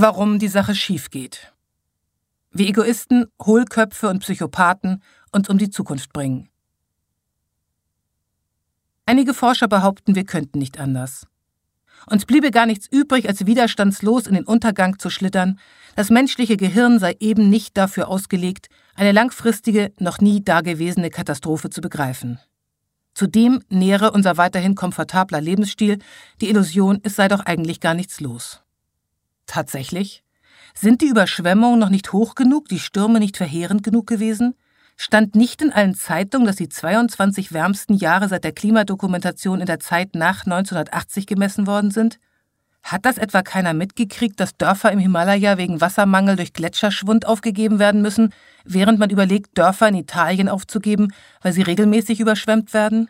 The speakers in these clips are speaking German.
warum die Sache schief geht. Wie Egoisten, Hohlköpfe und Psychopathen uns um die Zukunft bringen. Einige Forscher behaupten, wir könnten nicht anders. Uns bliebe gar nichts übrig, als widerstandslos in den Untergang zu schlittern. Das menschliche Gehirn sei eben nicht dafür ausgelegt, eine langfristige, noch nie dagewesene Katastrophe zu begreifen. Zudem nähere unser weiterhin komfortabler Lebensstil die Illusion, es sei doch eigentlich gar nichts los. Tatsächlich? Sind die Überschwemmungen noch nicht hoch genug, die Stürme nicht verheerend genug gewesen? Stand nicht in allen Zeitungen, dass die 22 wärmsten Jahre seit der Klimadokumentation in der Zeit nach 1980 gemessen worden sind? Hat das etwa keiner mitgekriegt, dass Dörfer im Himalaya wegen Wassermangel durch Gletscherschwund aufgegeben werden müssen, während man überlegt, Dörfer in Italien aufzugeben, weil sie regelmäßig überschwemmt werden?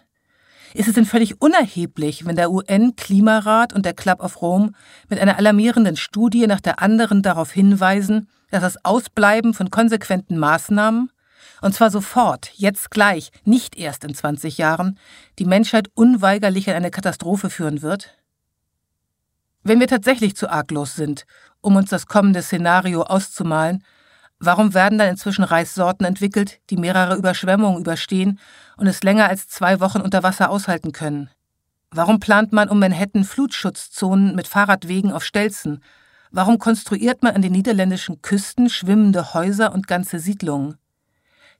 Ist es denn völlig unerheblich, wenn der UN-Klimarat und der Club of Rome mit einer alarmierenden Studie nach der anderen darauf hinweisen, dass das Ausbleiben von konsequenten Maßnahmen, und zwar sofort, jetzt gleich, nicht erst in 20 Jahren, die Menschheit unweigerlich in eine Katastrophe führen wird? Wenn wir tatsächlich zu arglos sind, um uns das kommende Szenario auszumalen, warum werden dann inzwischen Reissorten entwickelt, die mehrere Überschwemmungen überstehen und es länger als zwei Wochen unter Wasser aushalten können? Warum plant man um Manhattan Flutschutzzonen mit Fahrradwegen auf Stelzen? Warum konstruiert man an den niederländischen Küsten schwimmende Häuser und ganze Siedlungen?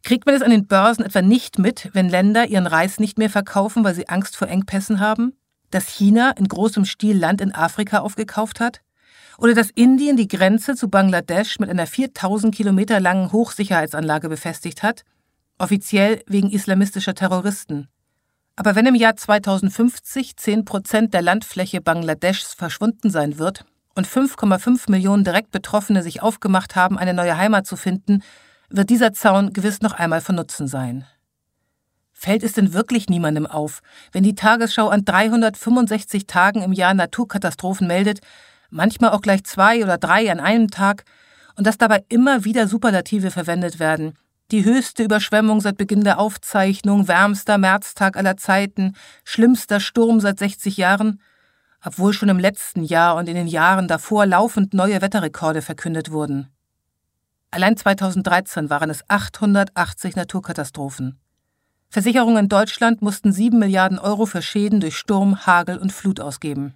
Kriegt man es an den Börsen etwa nicht mit, wenn Länder ihren Reis nicht mehr verkaufen, weil sie Angst vor Engpässen haben? Dass China in großem Stil Land in Afrika aufgekauft hat? Oder dass Indien die Grenze zu Bangladesch mit einer 4000 Kilometer langen Hochsicherheitsanlage befestigt hat? Offiziell wegen islamistischer Terroristen. Aber wenn im Jahr 2050 10 Prozent der Landfläche Bangladeschs verschwunden sein wird und 5,5 Millionen direkt Betroffene sich aufgemacht haben, eine neue Heimat zu finden, wird dieser Zaun gewiss noch einmal von Nutzen sein. Fällt es denn wirklich niemandem auf, wenn die Tagesschau an 365 Tagen im Jahr Naturkatastrophen meldet, manchmal auch gleich zwei oder drei an einem Tag, und dass dabei immer wieder Superlative verwendet werden? Die höchste Überschwemmung seit Beginn der Aufzeichnung, wärmster Märztag aller Zeiten, schlimmster Sturm seit 60 Jahren, obwohl schon im letzten Jahr und in den Jahren davor laufend neue Wetterrekorde verkündet wurden. Allein 2013 waren es 880 Naturkatastrophen. Versicherungen in Deutschland mussten 7 Milliarden Euro für Schäden durch Sturm, Hagel und Flut ausgeben.